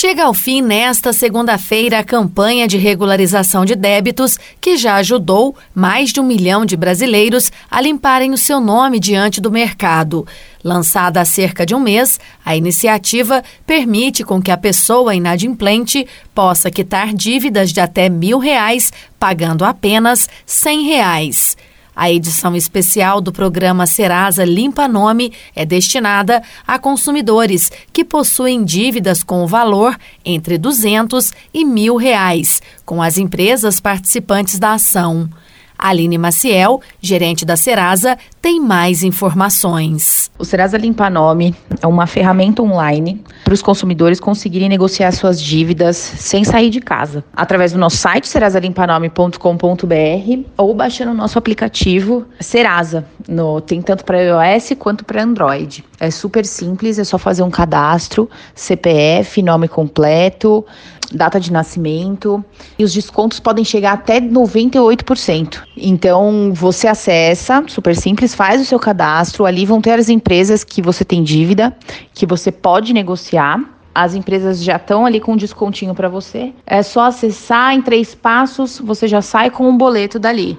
Chega ao fim nesta segunda-feira a campanha de regularização de débitos que já ajudou mais de um milhão de brasileiros a limparem o seu nome diante do mercado. Lançada há cerca de um mês, a iniciativa permite com que a pessoa inadimplente possa quitar dívidas de até mil reais, pagando apenas cem reais. A edição especial do programa Serasa Limpa Nome é destinada a consumidores que possuem dívidas com o valor entre 200 e mil reais, com as empresas participantes da ação. Aline Maciel, gerente da Serasa, tem mais informações. O Serasa Limpa Nome é uma ferramenta online para os consumidores conseguirem negociar suas dívidas sem sair de casa, através do nosso site serasalimpaNome.com.br ou baixando o nosso aplicativo Serasa. No, tem tanto para iOS quanto para Android. É super simples, é só fazer um cadastro, CPF, nome completo, data de nascimento e os descontos podem chegar até 98%. Então você acessa, super simples, faz o seu cadastro, ali vão ter as empresas que você tem dívida, que você pode negociar. As empresas já estão ali com um descontinho para você. É só acessar em três passos, você já sai com um boleto dali.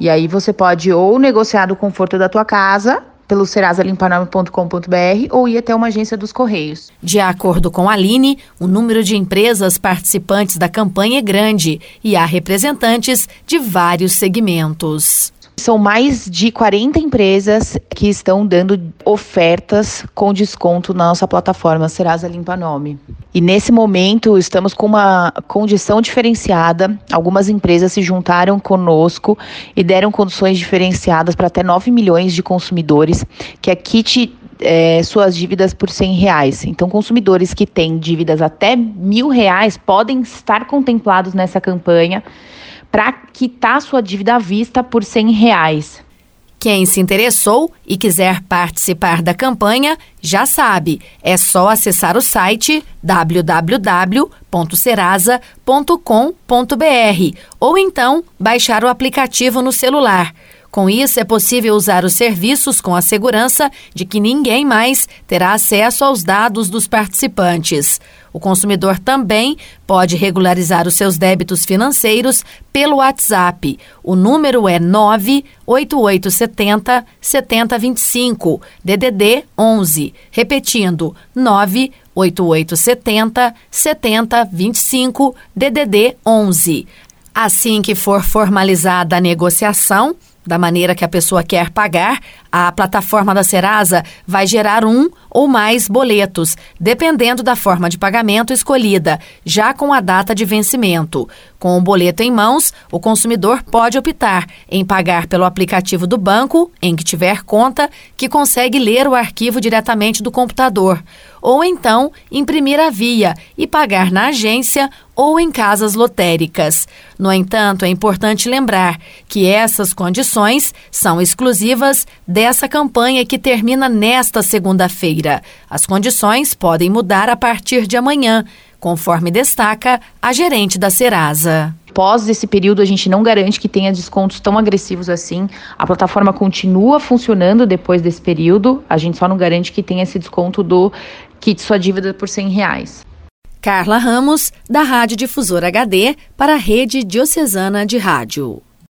E aí você pode ou negociar do conforto da tua casa pelo serasalimpanorme.com.br ou ir até uma agência dos Correios. De acordo com a Aline, o número de empresas participantes da campanha é grande e há representantes de vários segmentos. São mais de 40 empresas que estão dando ofertas com desconto na nossa plataforma Serasa Limpa Nome. E nesse momento estamos com uma condição diferenciada. Algumas empresas se juntaram conosco e deram condições diferenciadas para até 9 milhões de consumidores, que é kit é, suas dívidas por 100 reais. Então, consumidores que têm dívidas até mil reais podem estar contemplados nessa campanha para quitar sua dívida à vista por 100 reais. Quem se interessou e quiser participar da campanha, já sabe, é só acessar o site www.serasa.com.br ou então baixar o aplicativo no celular. Com isso, é possível usar os serviços com a segurança de que ninguém mais terá acesso aos dados dos participantes. O consumidor também pode regularizar os seus débitos financeiros pelo WhatsApp. O número é 98870 7025, DDD 11. Repetindo, 98870 7025, DDD 11. Assim que for formalizada a negociação, da maneira que a pessoa quer pagar, a plataforma da Serasa vai gerar um ou mais boletos, dependendo da forma de pagamento escolhida, já com a data de vencimento. Com o boleto em mãos, o consumidor pode optar em pagar pelo aplicativo do banco em que tiver conta, que consegue ler o arquivo diretamente do computador, ou então imprimir a via e pagar na agência ou em casas lotéricas. No entanto, é importante lembrar que essas condições são exclusivas dessa campanha que termina nesta segunda-feira. As condições podem mudar a partir de amanhã, conforme destaca a gerente da Serasa. Pós esse período, a gente não garante que tenha descontos tão agressivos assim. A plataforma continua funcionando depois desse período. A gente só não garante que tenha esse desconto do kit sua dívida por 100 reais. Carla Ramos, da Rádio Difusora HD, para a Rede Diocesana de Rádio.